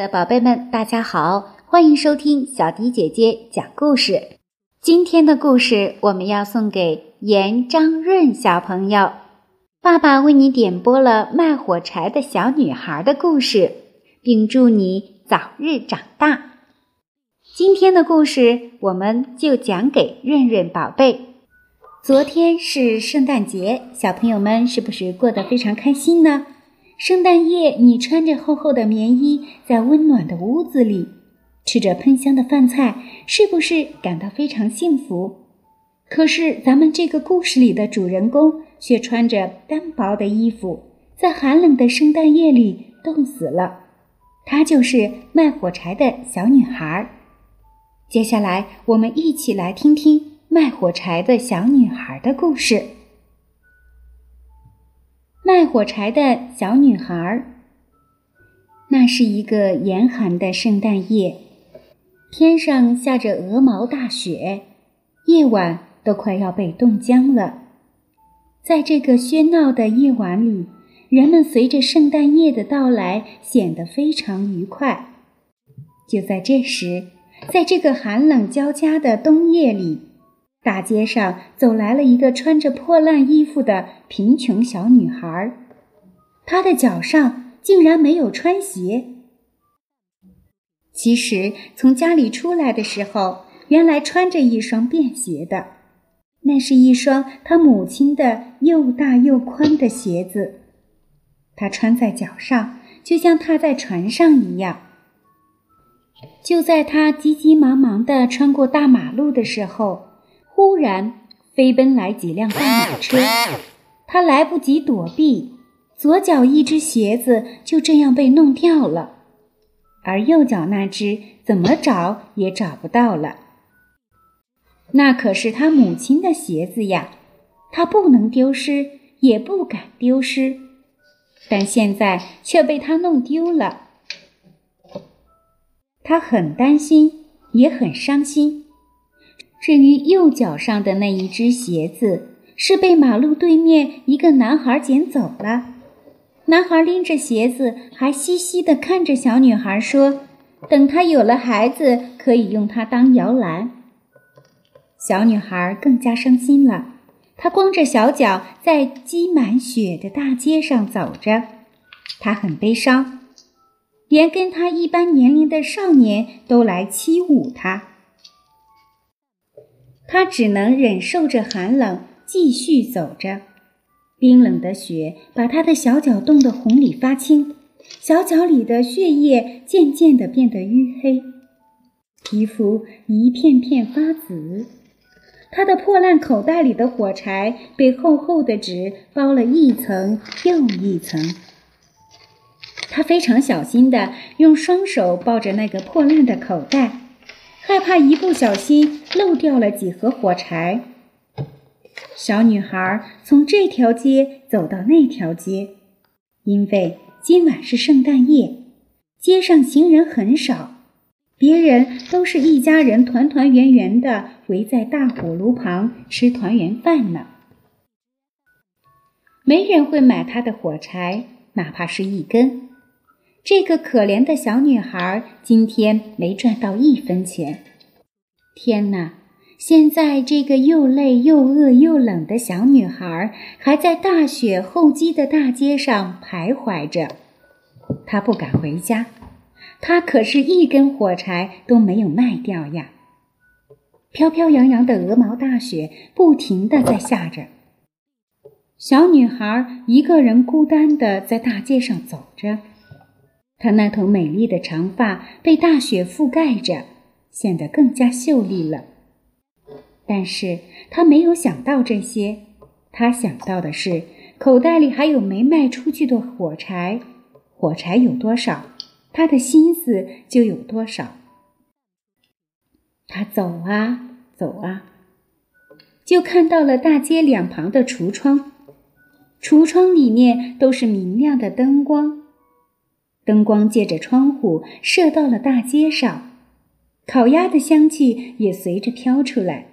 的宝贝们，大家好，欢迎收听小迪姐姐讲故事。今天的故事我们要送给严张润小朋友。爸爸为你点播了卖火柴的小女孩的故事，并祝你早日长大。今天的故事我们就讲给润润宝贝。昨天是圣诞节，小朋友们是不是过得非常开心呢？圣诞夜，你穿着厚厚的棉衣，在温暖的屋子里，吃着喷香的饭菜，是不是感到非常幸福？可是，咱们这个故事里的主人公却穿着单薄的衣服，在寒冷的圣诞夜里冻死了。她就是卖火柴的小女孩。接下来，我们一起来听听卖火柴的小女孩的故事。卖火柴的小女孩。那是一个严寒的圣诞夜，天上下着鹅毛大雪，夜晚都快要被冻僵了。在这个喧闹的夜晚里，人们随着圣诞夜的到来显得非常愉快。就在这时，在这个寒冷交加的冬夜里。大街上走来了一个穿着破烂衣服的贫穷小女孩，她的脚上竟然没有穿鞋。其实从家里出来的时候，原来穿着一双便鞋的，那是一双她母亲的又大又宽的鞋子，她穿在脚上就像踏在船上一样。就在她急急忙忙地穿过大马路的时候。忽然飞奔来几辆大马车，他来不及躲避，左脚一只鞋子就这样被弄掉了，而右脚那只怎么找也找不到了。那可是他母亲的鞋子呀，他不能丢失，也不敢丢失，但现在却被他弄丢了，他很担心，也很伤心。至于右脚上的那一只鞋子，是被马路对面一个男孩捡走了。男孩拎着鞋子，还嘻嘻地看着小女孩说：“等他有了孩子，可以用它当摇篮。”小女孩更加伤心了，她光着小脚在积满雪的大街上走着，她很悲伤，连跟她一般年龄的少年都来欺侮她。他只能忍受着寒冷，继续走着。冰冷的雪把他的小脚冻得红里发青，小脚里的血液渐渐地变得淤黑，皮肤一片片发紫。他的破烂口袋里的火柴被厚厚的纸包了一层又一层。他非常小心地用双手抱着那个破烂的口袋。害怕一不小心漏掉了几盒火柴，小女孩从这条街走到那条街，因为今晚是圣诞夜，街上行人很少，别人都是一家人团团圆圆的围在大火炉旁吃团圆饭呢。没人会买她的火柴，哪怕是一根。这个可怜的小女孩今天没赚到一分钱。天哪！现在这个又累又饿又冷的小女孩还在大雪厚积的大街上徘徊着。她不敢回家，她可是一根火柴都没有卖掉呀。飘飘扬扬的鹅毛大雪不停地在下着。小女孩一个人孤单地在大街上走着。她那头美丽的长发被大雪覆盖着，显得更加秀丽了。但是她没有想到这些，她想到的是口袋里还有没卖出去的火柴，火柴有多少，她的心思就有多少。她走啊走啊，就看到了大街两旁的橱窗，橱窗里面都是明亮的灯光。灯光借着窗户射到了大街上，烤鸭的香气也随着飘出来。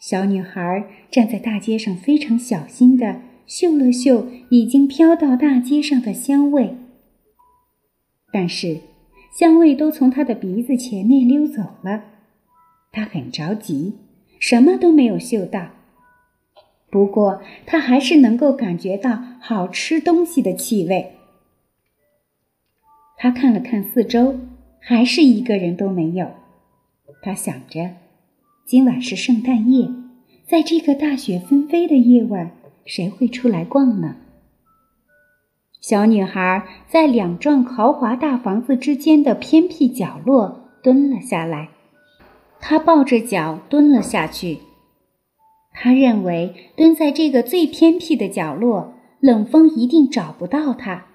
小女孩站在大街上，非常小心地嗅了嗅已经飘到大街上的香味。但是，香味都从他的鼻子前面溜走了。他很着急，什么都没有嗅到。不过，他还是能够感觉到好吃东西的气味。他看了看四周，还是一个人都没有。他想着，今晚是圣诞夜，在这个大雪纷飞的夜晚，谁会出来逛呢？小女孩在两幢豪华大房子之间的偏僻角落蹲了下来，她抱着脚蹲了下去。她认为蹲在这个最偏僻的角落，冷风一定找不到她。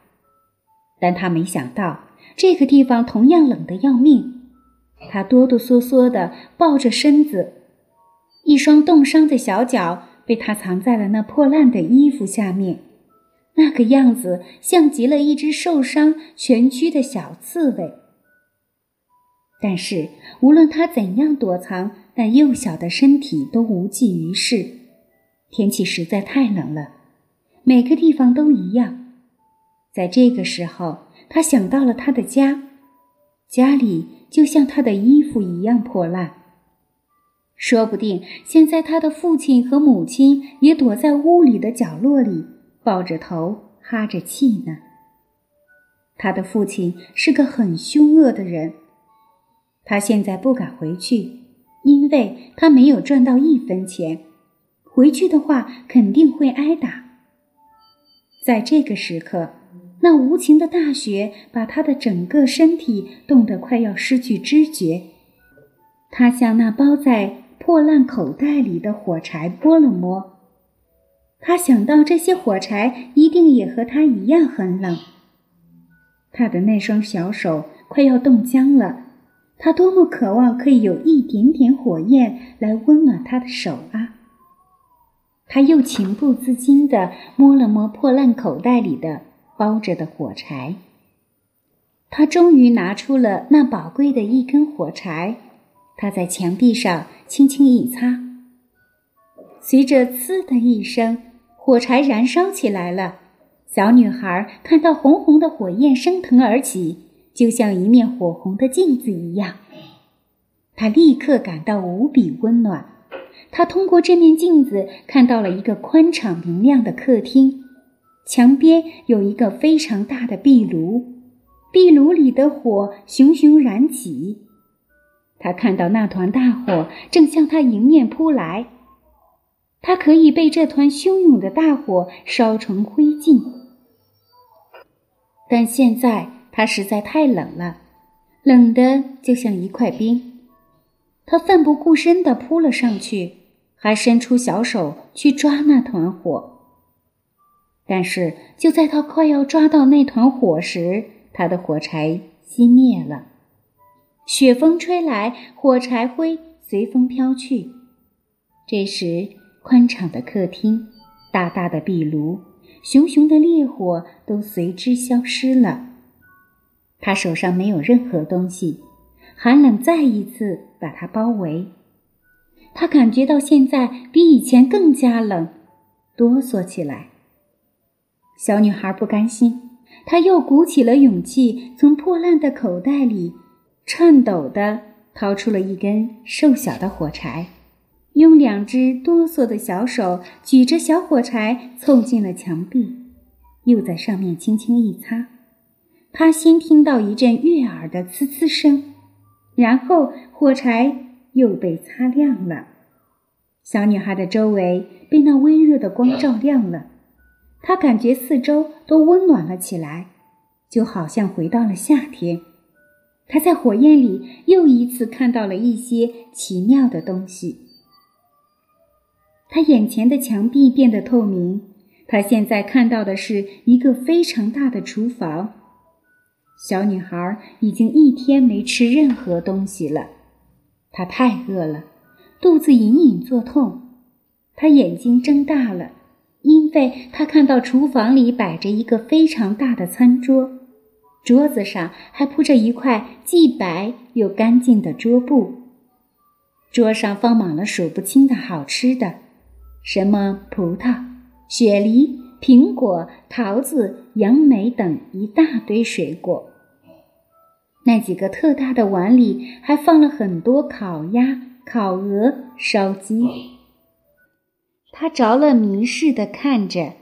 但他没想到，这个地方同样冷得要命。他哆哆嗦嗦地抱着身子，一双冻伤的小脚被他藏在了那破烂的衣服下面。那个样子像极了一只受伤蜷曲的小刺猬。但是无论他怎样躲藏，那幼小的身体都无济于事。天气实在太冷了，每个地方都一样。在这个时候，他想到了他的家，家里就像他的衣服一样破烂。说不定现在他的父亲和母亲也躲在屋里的角落里。抱着头哈着气呢。他的父亲是个很凶恶的人，他现在不敢回去，因为他没有赚到一分钱，回去的话肯定会挨打。在这个时刻，那无情的大雪把他的整个身体冻得快要失去知觉。他向那包在破烂口袋里的火柴摸了摸。他想到这些火柴一定也和他一样很冷，他的那双小手快要冻僵了。他多么渴望可以有一点点火焰来温暖他的手啊！他又情不自禁地摸了摸破烂口袋里的包着的火柴。他终于拿出了那宝贵的一根火柴，他在墙壁上轻轻一擦，随着“呲”的一声。火柴燃烧起来了，小女孩看到红红的火焰升腾而起，就像一面火红的镜子一样。她立刻感到无比温暖。她通过这面镜子看到了一个宽敞明亮的客厅，墙边有一个非常大的壁炉，壁炉里的火熊熊燃起。他看到那团大火正向他迎面扑来。他可以被这团汹涌的大火烧成灰烬，但现在他实在太冷了，冷的就像一块冰。他奋不顾身地扑了上去，还伸出小手去抓那团火。但是就在他快要抓到那团火时，他的火柴熄灭了。雪风吹来，火柴灰随风飘去。这时。宽敞的客厅，大大的壁炉，熊熊的烈火都随之消失了。他手上没有任何东西，寒冷再一次把他包围。他感觉到现在比以前更加冷，哆嗦起来。小女孩不甘心，她又鼓起了勇气，从破烂的口袋里颤抖地掏出了一根瘦小的火柴。用两只哆嗦的小手举着小火柴凑近了墙壁，又在上面轻轻一擦。他先听到一阵悦耳的呲呲声，然后火柴又被擦亮了。小女孩的周围被那微弱的光照亮了，她感觉四周都温暖了起来，就好像回到了夏天。她在火焰里又一次看到了一些奇妙的东西。他眼前的墙壁变得透明，他现在看到的是一个非常大的厨房。小女孩已经一天没吃任何东西了，她太饿了，肚子隐隐作痛。她眼睛睁大了，因为他看到厨房里摆着一个非常大的餐桌，桌子上还铺着一块既白又干净的桌布，桌上放满了数不清的好吃的。什么葡萄、雪梨、苹果、桃子、杨梅等一大堆水果。那几个特大的碗里还放了很多烤鸭、烤鹅、烧鸡。他着了迷似的看着，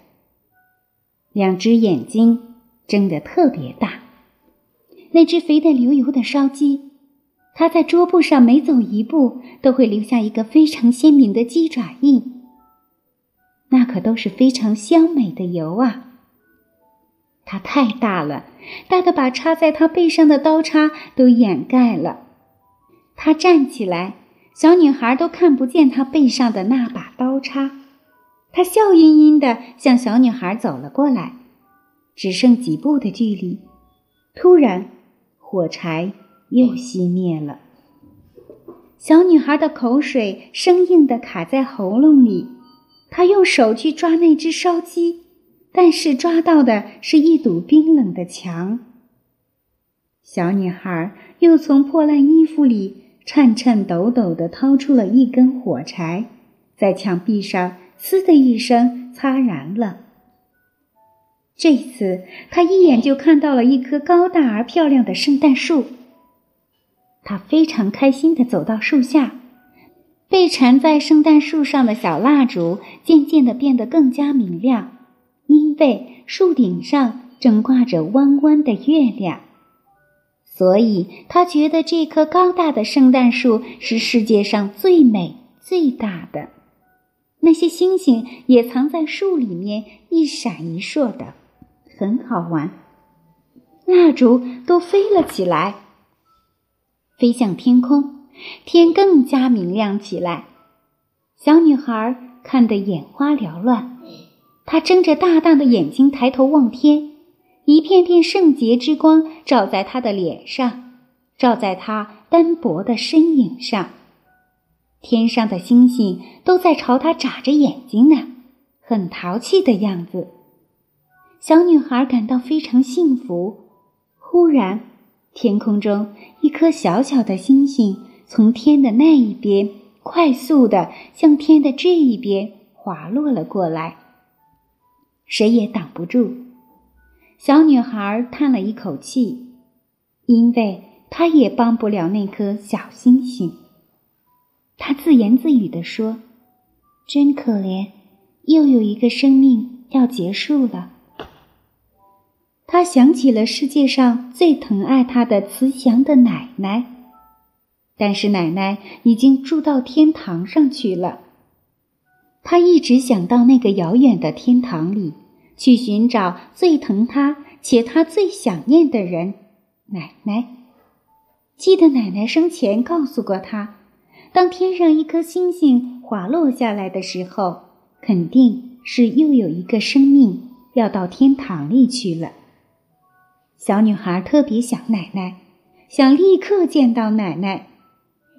两只眼睛睁得特别大。那只肥得流油的烧鸡，它在桌布上每走一步都会留下一个非常鲜明的鸡爪印。那可都是非常香美的油啊！它太大了，大的把插在它背上的刀叉都掩盖了。它站起来，小女孩都看不见她背上的那把刀叉。他笑吟吟地向小女孩走了过来，只剩几步的距离。突然，火柴又熄灭了。小女孩的口水生硬地卡在喉咙里。他用手去抓那只烧鸡，但是抓到的是一堵冰冷的墙。小女孩又从破烂衣服里颤颤抖抖地掏出了一根火柴，在墙壁上“呲”的一声擦燃了。这次，他一眼就看到了一棵高大而漂亮的圣诞树。他非常开心地走到树下。被缠在圣诞树上的小蜡烛渐渐地变得更加明亮，因为树顶上正挂着弯弯的月亮，所以他觉得这棵高大的圣诞树是世界上最美最大的。那些星星也藏在树里面，一闪一烁的，很好玩。蜡烛都飞了起来，飞向天空。天更加明亮起来，小女孩看得眼花缭乱。她睁着大大的眼睛抬头望天，一片片圣洁之光照在她的脸上，照在她单薄的身影上。天上的星星都在朝他眨着眼睛呢，很淘气的样子。小女孩感到非常幸福。忽然，天空中一颗小小的星星。从天的那一边快速的向天的这一边滑落了过来，谁也挡不住。小女孩叹了一口气，因为她也帮不了那颗小星星。他自言自语地说：“真可怜，又有一个生命要结束了。”他想起了世界上最疼爱他的慈祥的奶奶。但是奶奶已经住到天堂上去了。他一直想到那个遥远的天堂里去寻找最疼他且他最想念的人——奶奶。记得奶奶生前告诉过他，当天上一颗星星滑落下来的时候，肯定是又有一个生命要到天堂里去了。小女孩特别想奶奶，想立刻见到奶奶。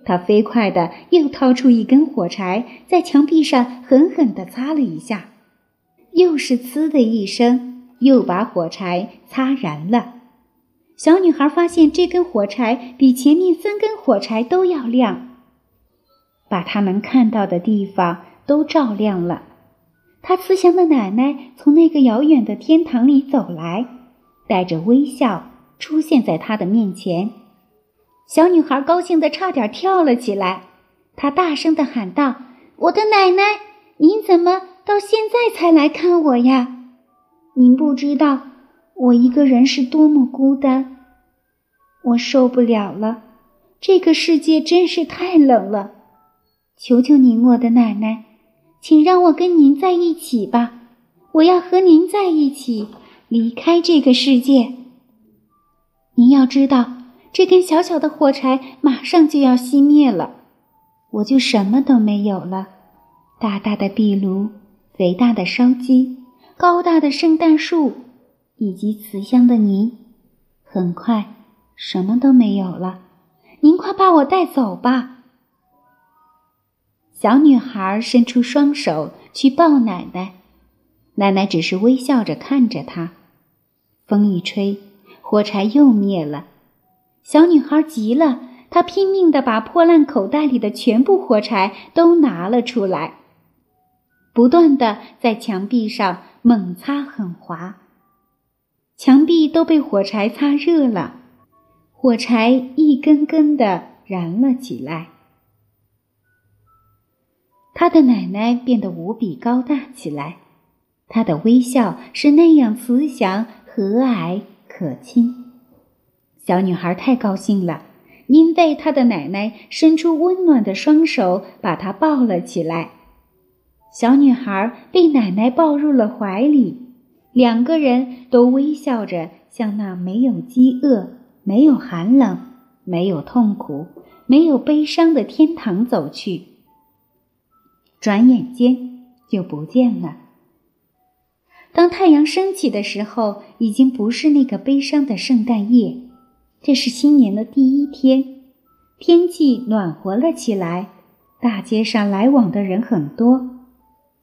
他飞快地又掏出一根火柴，在墙壁上狠狠地擦了一下，又是“呲”的一声，又把火柴擦燃了。小女孩发现这根火柴比前面三根火柴都要亮，把她能看到的地方都照亮了。她慈祥的奶奶从那个遥远的天堂里走来，带着微笑出现在她的面前。小女孩高兴得差点跳了起来，她大声地喊道：“我的奶奶，您怎么到现在才来看我呀？您不知道我一个人是多么孤单，我受不了了。这个世界真是太冷了，求求您，我的奶奶，请让我跟您在一起吧！我要和您在一起，离开这个世界。您要知道。”这根小小的火柴马上就要熄灭了，我就什么都没有了。大大的壁炉，肥大的烧鸡，高大的圣诞树，以及慈祥的您，很快什么都没有了。您快把我带走吧！小女孩伸出双手去抱奶奶，奶奶只是微笑着看着她。风一吹，火柴又灭了。小女孩急了，她拼命地把破烂口袋里的全部火柴都拿了出来，不断地在墙壁上猛擦狠划。墙壁都被火柴擦热了，火柴一根根的燃了起来。他的奶奶变得无比高大起来，她的微笑是那样慈祥、和蔼、可亲。小女孩太高兴了，因为她的奶奶伸出温暖的双手把她抱了起来。小女孩被奶奶抱入了怀里，两个人都微笑着向那没有饥饿、没有寒冷、没有痛苦、没有悲伤的天堂走去。转眼间就不见了。当太阳升起的时候，已经不是那个悲伤的圣诞夜，这是新年的第一天，天气暖和了起来，大街上来往的人很多。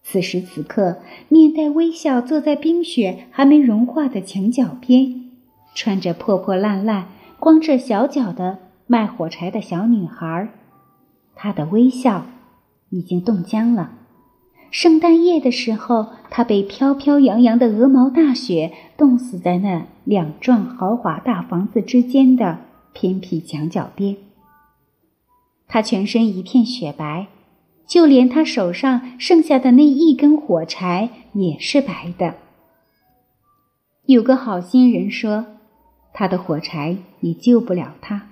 此时此刻，面带微笑坐在冰雪还没融化的墙角边，穿着破破烂烂、光着小脚的卖火柴的小女孩，她的微笑。已经冻僵了。圣诞夜的时候，他被飘飘扬扬的鹅毛大雪冻死在那两幢豪华大房子之间的偏僻墙角边。他全身一片雪白，就连他手上剩下的那一根火柴也是白的。有个好心人说，他的火柴也救不了他，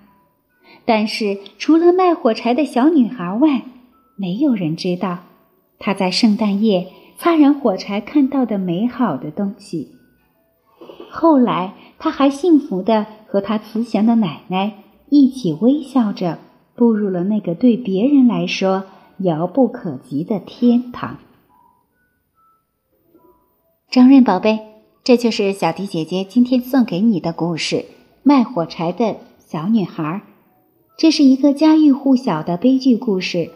但是除了卖火柴的小女孩外，没有人知道，他在圣诞夜擦燃火柴看到的美好的东西。后来，他还幸福的和他慈祥的奶奶一起微笑着步入了那个对别人来说遥不可及的天堂。张润宝贝，这就是小迪姐姐今天送给你的故事《卖火柴的小女孩》。这是一个家喻户晓的悲剧故事。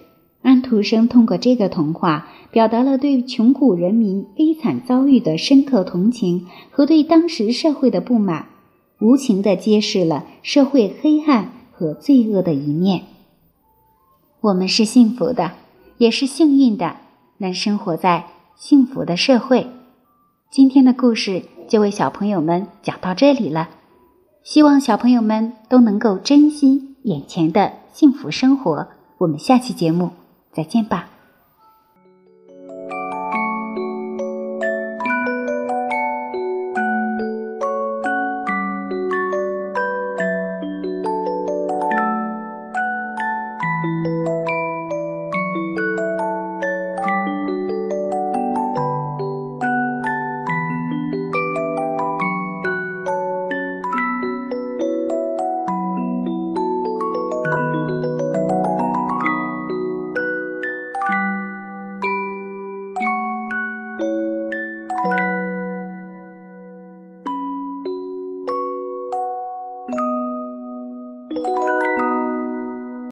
安徒生通过这个童话，表达了对穷苦人民悲惨遭遇的深刻同情和对当时社会的不满，无情地揭示了社会黑暗和罪恶的一面。我们是幸福的，也是幸运的，能生活在幸福的社会。今天的故事就为小朋友们讲到这里了，希望小朋友们都能够珍惜眼前的幸福生活。我们下期节目。再见吧。